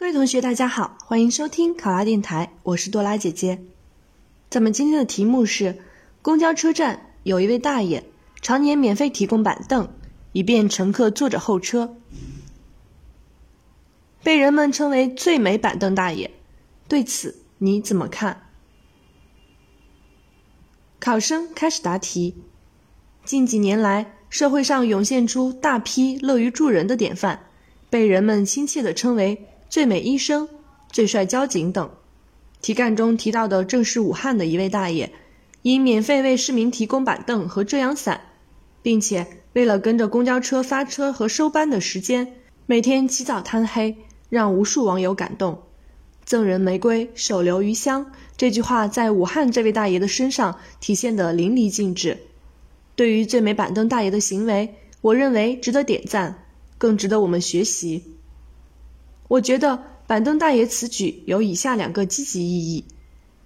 各位同学，大家好，欢迎收听考拉电台，我是多拉姐姐。咱们今天的题目是：公交车站有一位大爷，常年免费提供板凳，以便乘客坐着候车，被人们称为“最美板凳大爷”。对此你怎么看？考生开始答题。近几年来，社会上涌现出大批乐于助人的典范，被人们亲切地称为。最美医生、最帅交警等，题干中提到的正是武汉的一位大爷，因免费为市民提供板凳和遮阳伞，并且为了跟着公交车发车和收班的时间，每天起早贪黑，让无数网友感动。赠人玫瑰，手留余香，这句话在武汉这位大爷的身上体现得淋漓尽致。对于最美板凳大爷的行为，我认为值得点赞，更值得我们学习。我觉得板凳大爷此举有以下两个积极意义：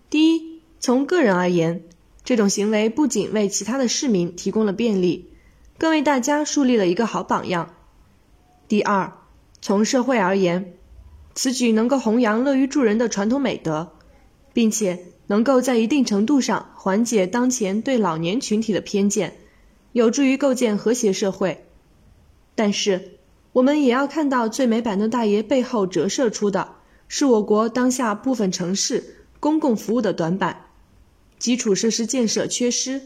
第一，从个人而言，这种行为不仅为其他的市民提供了便利，更为大家树立了一个好榜样；第二，从社会而言，此举能够弘扬乐于助人的传统美德，并且能够在一定程度上缓解当前对老年群体的偏见，有助于构建和谐社会。但是，我们也要看到最美板凳大爷背后折射出的是我国当下部分城市公共服务的短板，基础设施建设缺失。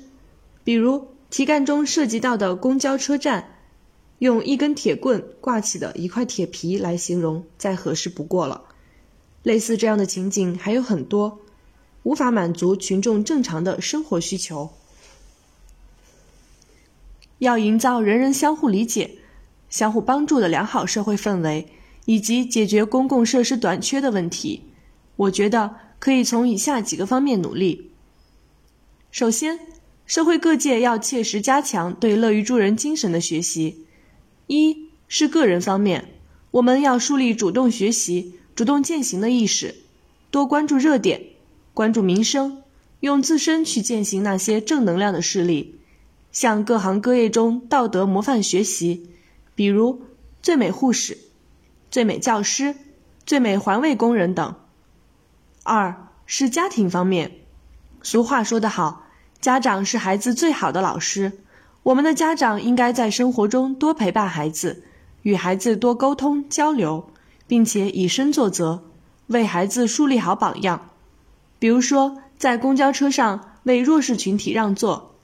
比如题干中涉及到的公交车站，用一根铁棍挂起的一块铁皮来形容，再合适不过了。类似这样的情景还有很多，无法满足群众正常的生活需求。要营造人人相互理解。相互帮助的良好社会氛围，以及解决公共设施短缺的问题，我觉得可以从以下几个方面努力。首先，社会各界要切实加强对乐于助人精神的学习。一是个人方面，我们要树立主动学习、主动践行的意识，多关注热点，关注民生，用自身去践行那些正能量的事例，向各行各业中道德模范学习。比如最美护士、最美教师、最美环卫工人等。二是家庭方面，俗话说得好，家长是孩子最好的老师。我们的家长应该在生活中多陪伴孩子，与孩子多沟通交流，并且以身作则，为孩子树立好榜样。比如说，在公交车上为弱势群体让座，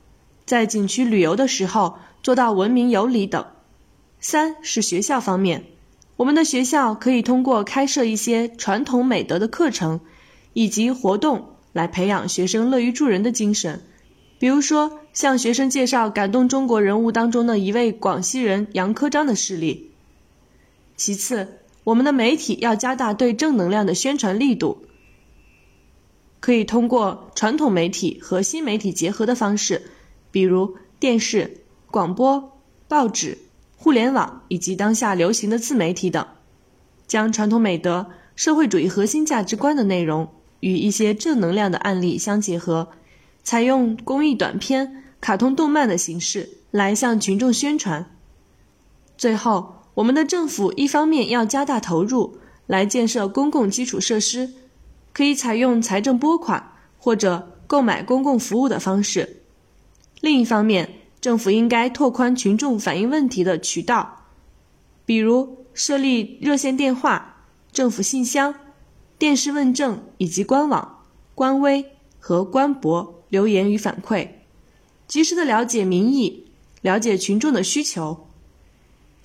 在景区旅游的时候做到文明有礼等。三是学校方面，我们的学校可以通过开设一些传统美德的课程以及活动，来培养学生乐于助人的精神。比如说，向学生介绍感动中国人物当中的一位广西人杨科章的事例。其次，我们的媒体要加大对正能量的宣传力度，可以通过传统媒体和新媒体结合的方式，比如电视、广播、报纸。互联网以及当下流行的自媒体等，将传统美德、社会主义核心价值观的内容与一些正能量的案例相结合，采用公益短片、卡通动漫的形式来向群众宣传。最后，我们的政府一方面要加大投入来建设公共基础设施，可以采用财政拨款或者购买公共服务的方式；另一方面，政府应该拓宽群众反映问题的渠道，比如设立热线电话、政府信箱、电视问政以及官网、官微和官博留言与反馈，及时的了解民意，了解群众的需求。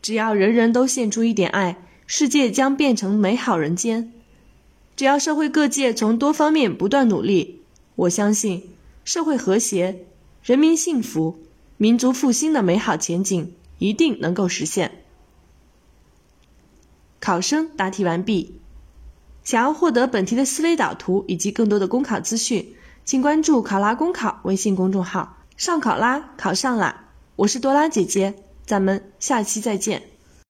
只要人人都献出一点爱，世界将变成美好人间。只要社会各界从多方面不断努力，我相信社会和谐，人民幸福。民族复兴的美好前景一定能够实现。考生答题完毕。想要获得本题的思维导图以及更多的公考资讯，请关注“考拉公考”微信公众号。上考拉，考上啦！我是多拉姐姐，咱们下期再见。